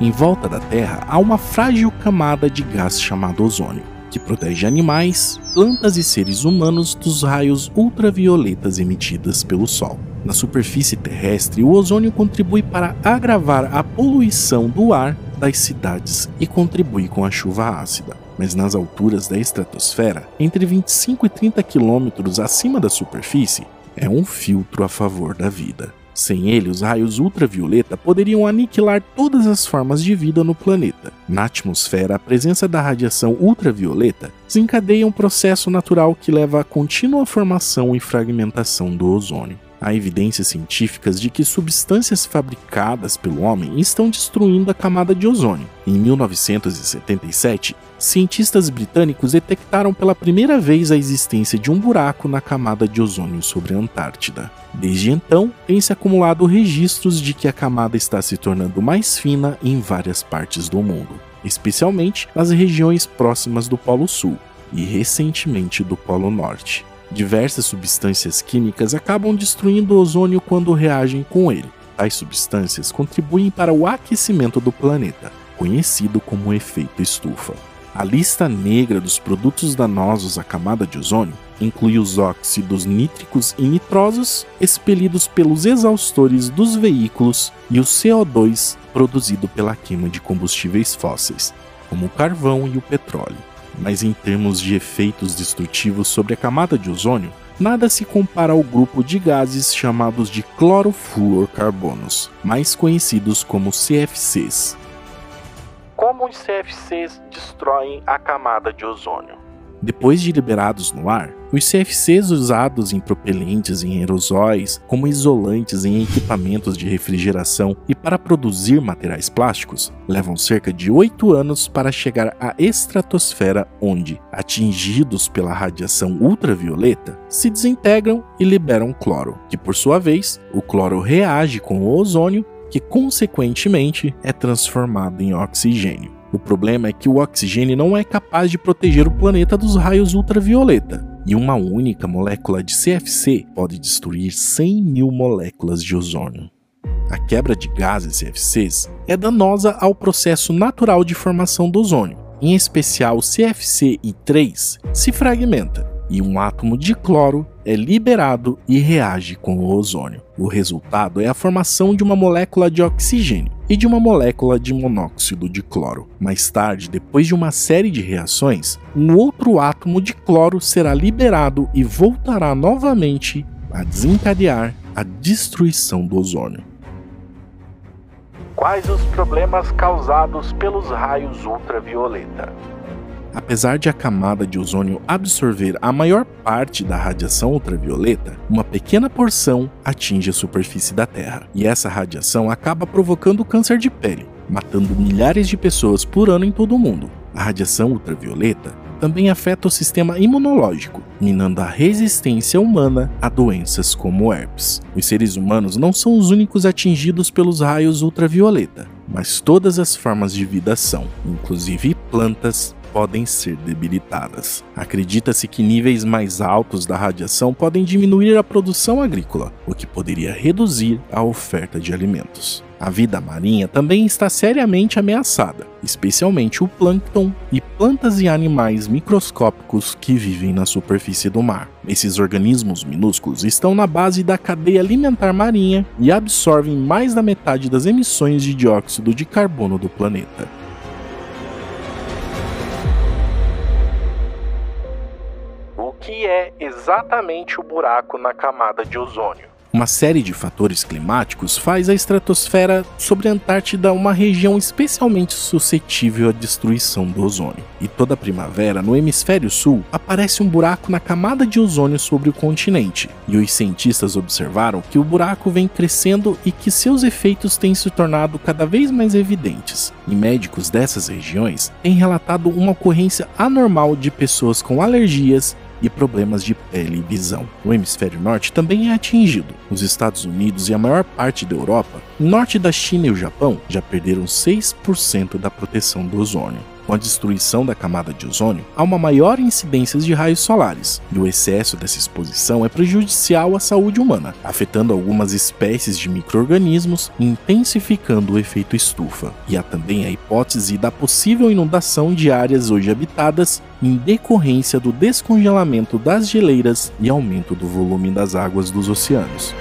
Em volta da Terra há uma frágil camada de gás chamado ozônio, que protege animais, plantas e seres humanos dos raios ultravioletas emitidos pelo Sol. Na superfície terrestre, o ozônio contribui para agravar a poluição do ar das cidades e contribui com a chuva ácida. Mas nas alturas da estratosfera, entre 25 e 30 quilômetros acima da superfície, é um filtro a favor da vida. Sem ele, os raios ultravioleta poderiam aniquilar todas as formas de vida no planeta. Na atmosfera, a presença da radiação ultravioleta desencadeia um processo natural que leva à contínua formação e fragmentação do ozônio. Há evidências científicas de que substâncias fabricadas pelo homem estão destruindo a camada de ozônio. Em 1977, cientistas britânicos detectaram pela primeira vez a existência de um buraco na camada de ozônio sobre a Antártida. Desde então, tem-se acumulado registros de que a camada está se tornando mais fina em várias partes do mundo, especialmente nas regiões próximas do Polo Sul e recentemente do Polo Norte. Diversas substâncias químicas acabam destruindo o ozônio quando reagem com ele. Tais substâncias contribuem para o aquecimento do planeta, conhecido como efeito estufa. A lista negra dos produtos danosos à camada de ozônio inclui os óxidos nítricos e nitrosos expelidos pelos exaustores dos veículos e o CO2 produzido pela queima de combustíveis fósseis, como o carvão e o petróleo mas em termos de efeitos destrutivos sobre a camada de ozônio, nada se compara ao grupo de gases chamados de clorofluorcarbonos, mais conhecidos como CFCs. Como os CFCs destroem a camada de ozônio? Depois de liberados no ar, os CFCs usados em propelentes em aerosóis, como isolantes em equipamentos de refrigeração e para produzir materiais plásticos, levam cerca de 8 anos para chegar à estratosfera, onde, atingidos pela radiação ultravioleta, se desintegram e liberam cloro, que por sua vez, o cloro reage com o ozônio, que consequentemente é transformado em oxigênio. O problema é que o oxigênio não é capaz de proteger o planeta dos raios ultravioleta, e uma única molécula de CFC pode destruir 100 mil moléculas de ozônio. A quebra de gases CFCs é danosa ao processo natural de formação do ozônio, em especial o CFCI3 se fragmenta e um átomo de cloro é liberado e reage com o ozônio. O resultado é a formação de uma molécula de oxigênio e de uma molécula de monóxido de cloro. Mais tarde, depois de uma série de reações, um outro átomo de cloro será liberado e voltará novamente a desencadear a destruição do ozônio. Quais os problemas causados pelos raios ultravioleta? Apesar de a camada de ozônio absorver a maior parte da radiação ultravioleta, uma pequena porção atinge a superfície da Terra, e essa radiação acaba provocando câncer de pele, matando milhares de pessoas por ano em todo o mundo. A radiação ultravioleta também afeta o sistema imunológico, minando a resistência humana a doenças como herpes. Os seres humanos não são os únicos atingidos pelos raios ultravioleta, mas todas as formas de vida são, inclusive plantas, podem ser debilitadas. Acredita-se que níveis mais altos da radiação podem diminuir a produção agrícola, o que poderia reduzir a oferta de alimentos. A vida marinha também está seriamente ameaçada, especialmente o plâncton e plantas e animais microscópicos que vivem na superfície do mar. Esses organismos minúsculos estão na base da cadeia alimentar marinha e absorvem mais da metade das emissões de dióxido de carbono do planeta. Que é exatamente o buraco na camada de ozônio. Uma série de fatores climáticos faz a estratosfera sobre a Antártida uma região especialmente suscetível à destruição do ozônio. E toda primavera, no hemisfério sul, aparece um buraco na camada de ozônio sobre o continente. E os cientistas observaram que o buraco vem crescendo e que seus efeitos têm se tornado cada vez mais evidentes. E médicos dessas regiões têm relatado uma ocorrência anormal de pessoas com alergias, e problemas de pele e visão. O hemisfério norte também é atingido. Os Estados Unidos e a maior parte da Europa, norte da China e o Japão, já perderam 6% da proteção do ozônio. Com a destruição da camada de ozônio, há uma maior incidência de raios solares, e o excesso dessa exposição é prejudicial à saúde humana, afetando algumas espécies de micro-organismos e intensificando o efeito estufa. E há também a hipótese da possível inundação de áreas hoje habitadas em decorrência do descongelamento das geleiras e aumento do volume das águas dos oceanos.